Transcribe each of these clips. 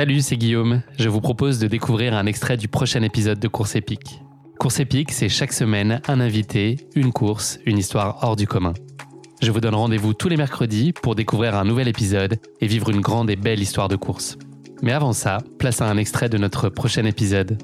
Salut, c'est Guillaume. Je vous propose de découvrir un extrait du prochain épisode de Course épique. Course épique, c'est chaque semaine un invité, une course, une histoire hors du commun. Je vous donne rendez-vous tous les mercredis pour découvrir un nouvel épisode et vivre une grande et belle histoire de course. Mais avant ça, place à un extrait de notre prochain épisode.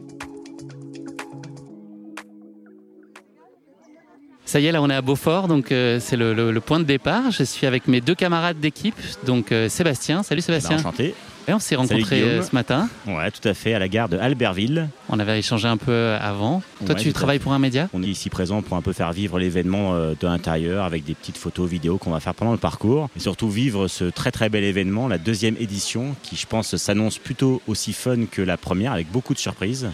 Ça y est, là on est à Beaufort, donc euh, c'est le, le- le point de départ. Je suis avec mes deux camarades d'équipe, donc euh, Sébastien. Salut Sébastien. Bah, enchanté. Et on s'est rencontrés euh, ce matin. Ouais, tout à fait, à la gare de Albertville. On avait échangé un peu euh, avant. Toi, Ouais, tu travailles pour un média? On est ici présent pour un peu faire vivre l'événement euh, de l'intérieur avec des petites photos, vidéos qu'on va faire pendant le parcours. Et surtout vivre ce très très bel événement, la deuxième édition, qui je pense s'annonce plutôt aussi fun que la première, avec beaucoup de surprises.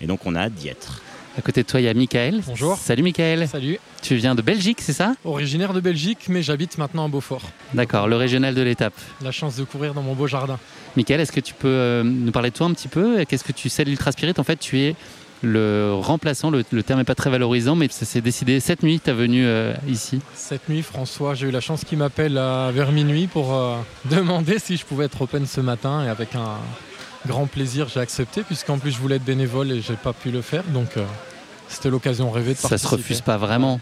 Et donc on a hâte d'y être. À côté de toi, il y a Michael. Bonjour. Salut Michael. Salut, Tu viens de Belgique, c'est ça? Originaire de Belgique, mais j'habite maintenant à Beaufort. D'accord, le régional de l'étape. La chance de courir dans mon beau jardin. Michael, est-ce que tu peux euh, nous parler de toi un petit peu? Qu'est-ce que tu sais de l'Ultra Spirit? En fait, tu es le remplaçant, le, le terme n'est pas très valorisant, mais ça s'est décidé cette nuit, tu es venu euh, ici. Cette nuit, François, j'ai eu la chance qu'il m'appelle vers minuit pour euh, demander si je pouvais être open ce matin. Et avec un grand plaisir, j'ai accepté, puisqu'en plus je voulais être bénévole et j'ai pas pu le faire. Donc euh, c'était l'occasion rêvée de Ça participer. se refuse pas vraiment.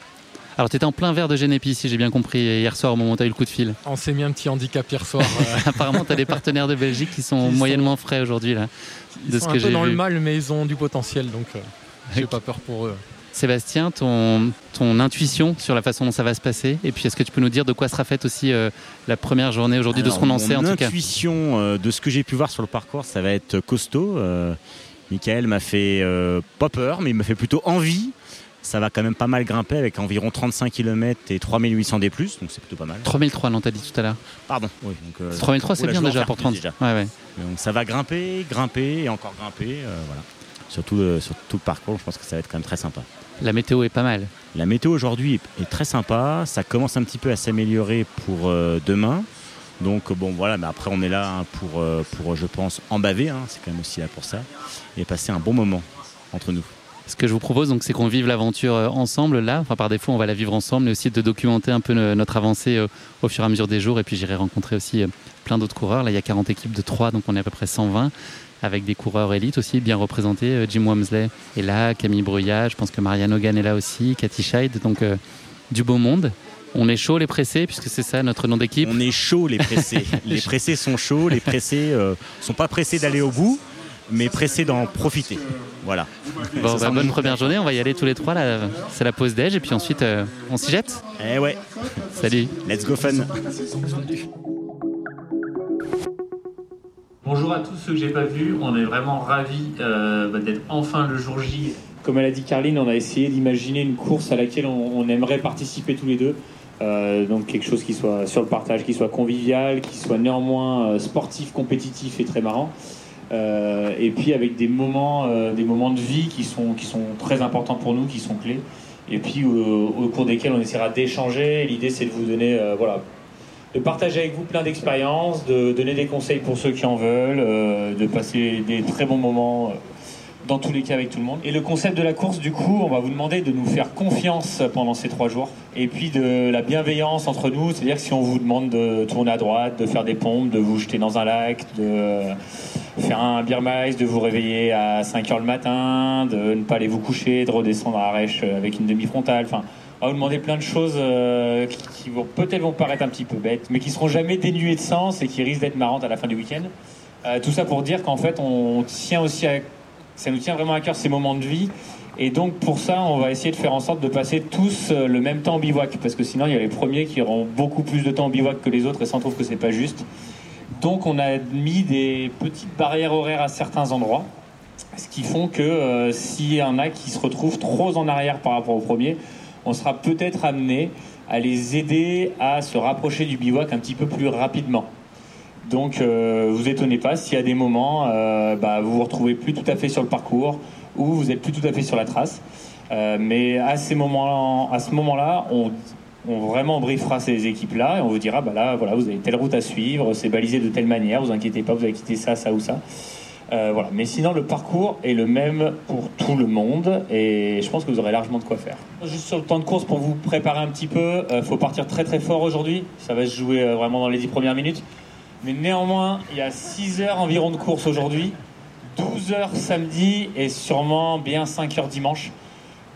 Alors, tu étais en plein verre de Génépi, si j'ai bien compris, hier soir au moment où tu as eu le coup de fil. On s'est mis un petit handicap hier soir. euh, Apparemment, tu as des partenaires de Belgique qui sont Qui sont- moyennement frais aujourd'hui, là, de ils ce sont que un peu j'ai dans le mal, mais ils ont du potentiel, donc euh, j'ai pas peur pour eux. Sébastien, ton, ton intuition sur la façon dont ça va se passer, et puis est-ce que tu peux nous dire de quoi sera faite aussi euh, la première journée aujourd'hui, de ce qu'on en sait en tout cas intuition euh, de ce que j'ai pu voir sur le parcours, ça va être costaud. Euh, Michael m'a fait euh, pas peur, mais il m'a fait plutôt envie. Ça va quand même pas mal grimper avec environ 35 km et 3800 D+, donc c'est plutôt pas mal. 3003, non, t'as dit tout à l'heure. Pardon. Oui, donc, euh, 3003, c'est oula, bien déjà pour plus 30. déjà. Ouais, ouais. Donc ça va grimper, grimper et encore grimper. euh, voilà. Surtout euh, sur tout le parcours, je pense que ça va être quand même très sympa. La météo est pas mal. La météo aujourd'hui est, très sympa. Ça commence un petit peu à s'améliorer pour euh, demain. Donc bon voilà, mais après on est là hein, pour, euh, pour je pense en baver. hein. c'est quand même aussi là pour ça et passer un bon moment entre nous. Ce que je vous propose, donc, c'est qu'on vive l'aventure ensemble là. Enfin, par défaut, on va la vivre ensemble, mais aussi de documenter un peu notre avancée au fur et à mesure des jours. Et puis, j'irai rencontrer aussi plein d'autres coureurs. Là, il y a 40 équipes de 3, donc on est à peu près 120, avec des coureurs élites aussi bien représentés. Euh, Jim Wamsley est là, Camille Bruyat, je pense que Marianne Hogan est là aussi, Cathy Scheid, donc euh, du beau monde. On est chaud les pressés, puisque c'est ça notre nom d'équipe. On est chaud les pressés. les pressés sont chauds. Les pressés euh, sont pas pressés d'aller au bout, mais pressés d'en profiter. Voilà. Bon, Ça bah, bonne première journée, on va y aller tous les trois. Là, c'est la pause déj, et puis ensuite, euh, on s'y jette. Eh ouais. Salut. Let's go fun. Bonjour à tous ceux que j'ai pas vus, on est vraiment ravis euh, bah, d'être enfin le jour J. Comme elle a dit Carline, on a essayé d'imaginer une course à laquelle on, aimerait participer tous les deux. Euh, donc quelque chose qui soit sur le partage, qui soit convivial, qui soit néanmoins euh, sportif, compétitif et très marrant. Et puis avec des moments, des moments de vie qui sont, qui sont très importants pour nous, qui sont clés. Et puis au, cours desquels on essaiera d'échanger. L'idée c'est de vous donner, voilà, de partager avec vous plein d'expériences, de donner des conseils pour ceux qui en veulent, euh, de passer des très bons moments. euh, dans tous les cas avec tout le monde. Et le concept de la course, du coup, on va vous demander de nous faire confiance pendant ces trois jours. Et puis de la bienveillance entre nous, c'est-à-dire que si on vous demande de tourner à droite, de faire des pompes, de vous jeter dans un lac, de faire un beer mice, de vous réveiller à 5 heures le matin, de ne pas aller vous coucher, de redescendre à Arèche avec une demi-frontale, enfin va vous demander plein de choses euh, qui, peut-être vont paraître un petit peu bêtes, mais qui seront jamais dénuées de sens et qui risquent d'être marrantes à la fin du week-end. Euh, tout ça pour dire qu'en fait, on tient aussi ça nous tient vraiment à cœur ces moments de vie. Et donc pour ça, on va essayer de faire en sorte de passer tous euh, le même temps en bivouac, parce que sinon il y a les premiers qui auront beaucoup plus de temps en bivouac que les autres, et ça on trouve que c'est pas juste. Donc on a mis des petites barrières horaires à certains endroits, ce qui font que euh, s'il y en a qui se retrouvent trop en arrière par rapport au premier, on sera peut-être amené à les aider à se rapprocher du bivouac un petit peu plus rapidement. Donc euh, vous étonnez pas s'il y a des moments, euh, bah, vous vous retrouvez plus tout à fait sur le parcours ou vous êtes plus tout à fait sur la trace. Euh, mais à ces moments, à ce moment-là, on, on vraiment briefera ces équipes-là et on vous dira, bah là, voilà, vous avez telle route à suivre, c'est balisé de telle manière, vous inquiétez pas, vous avez quitté ça, ça ou ça. Euh, voilà. Mais sinon, le parcours est le même pour tout le monde et je pense que vous aurez largement de quoi faire. Juste sur le temps de course, pour vous préparer un petit peu, il faut partir très très fort aujourd'hui. Ça va se jouer euh, vraiment dans les 10 premières minutes. Mais néanmoins, il y a 6 heures environ de course aujourd'hui, 12 heures samedi et sûrement bien 5 heures dimanche.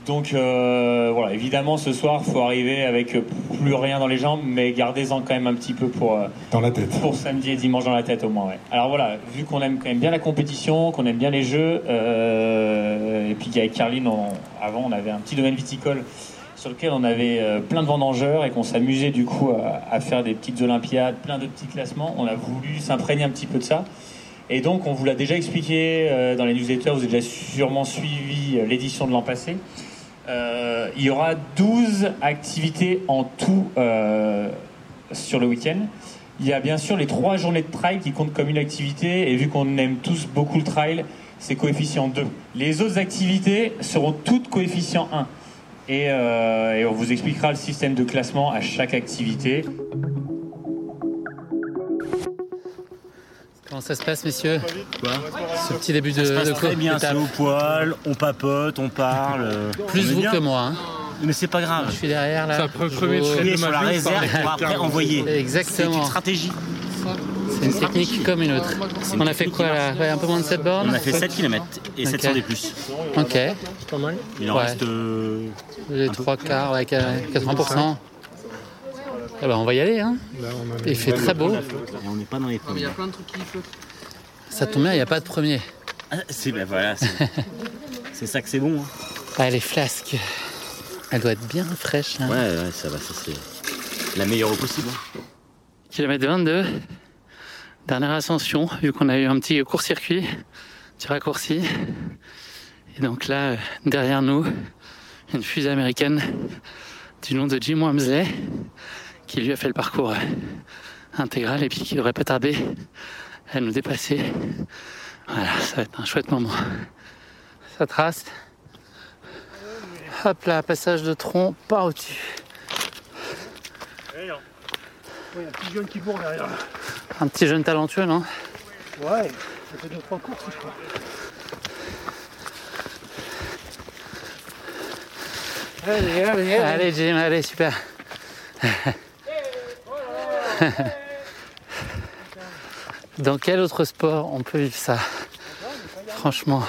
Donc euh, voilà, évidemment ce soir, il faut arriver avec plus rien dans les jambes, mais gardez-en quand même un petit peu pour, euh, Dans la tête. pour samedi et dimanche dans la tête au moins. Ouais. Alors voilà, vu qu'on aime quand même bien la compétition, qu'on aime bien les jeux, euh, et puis qu'avec Carline, on- avant on avait un petit domaine viticole sur lequel on avait plein de vendangeurs et qu'on s'amusait du coup à, à faire des petites olympiades, plein de petits classements, on a voulu s'imprégner un petit peu de ça. Et donc on vous l'a déjà expliqué dans les newsletters, vous avez déjà sûrement suivi l'édition de l'an passé. Euh, il y aura 12 activités en tout euh, sur le week-end. Il y a bien sûr les trois journées de trail qui comptent comme une activité et vu qu'on aime tous beaucoup le trail, c'est coefficient 2. Les autres activités seront toutes coefficient 1. Et, euh, et on vous expliquera le système de classement à chaque activité. Comment ça se passe, messieurs Ce petit début de, Ça se passe de très bien, c'est au poil, on papote, on parle. euh, Plus on vous bien. que moi. hein. Mais c'est pas grave. Je suis derrière là. Ça peut es de sur la réserve pour après envoyer. C'est Exactement. une stratégie. C'est une technique comme une autre. On a fait quoi là Ouais, Un peu moins de 7 bornes On a fait 7 km et Ok. 700 des plus. Ok. Pas mal. Il en Ouais. reste. euh, Les trois quarts, ouais, 80%. Eh ben, on va y aller. Hein. Là, on a Il fait très beau. et on n'est pas dans les premiers. Ça tombe bien, il n'y a pas de premier. Ah, c'est ben voilà, c'est c'est ça que c'est bon. hein. Ah, les flasques. Elle doit être bien fraîche. Hein. Ouais, ouais, ça va, ça c'est la meilleure au possible. hein. Kilomètre 22. Dernière ascension, vu qu'on a eu un petit court-circuit, petit raccourci. Et donc là, euh, derrière nous, une fusée américaine du nom de Jim Wamsley, qui lui a fait le parcours intégral et puis qui devrait pas tarder à nous dépasser. Voilà, ça va être un chouette moment. Ça trace. Hop là, passage de tronc par au-dessus. Il y a un petit jeune qui court derrière. Un petit jeune talentueux, non? Ouais, ça fait deux trois courses, je crois. Allez, allez, allez. Allez Jim, allez, super. Dans quel autre sport on peut vivre ça? Franchement.